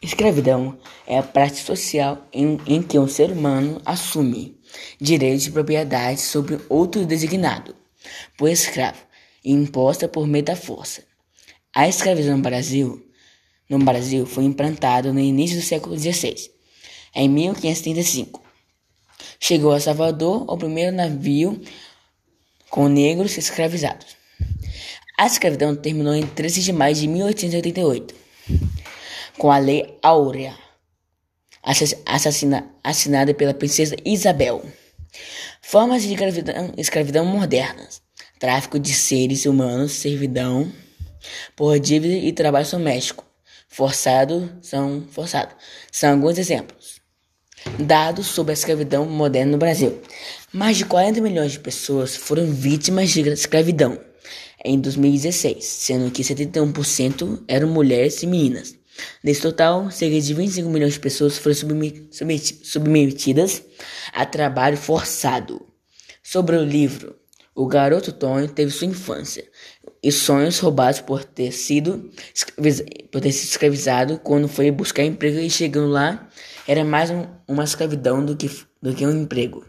Escravidão é a prática social em, em que um ser humano assume direitos de propriedade sobre outro designado por escravo e imposta por meio da força. A escravidão no Brasil, no Brasil foi implantada no início do século XVI, em 1535. Chegou a Salvador o primeiro navio com negros escravizados. A escravidão terminou em 13 de maio de 1888 com a Lei Áurea, assassina, assinada pela princesa Isabel. Formas de escravidão, escravidão modernas: tráfico de seres humanos, servidão por dívida e trabalho doméstico forçado são forçado. São alguns exemplos. Dados sobre a escravidão moderna no Brasil. Mais de 40 milhões de pessoas foram vítimas de escravidão em 2016, sendo que 71% eram mulheres e meninas. Nesse total, cerca de 25 milhões de pessoas foram submetidas a trabalho forçado. Sobre o livro, o garoto Tony teve sua infância e sonhos roubados por ter sido por ter sido escravizado quando foi buscar emprego e chegando lá era mais um, uma escravidão do que, do que um emprego.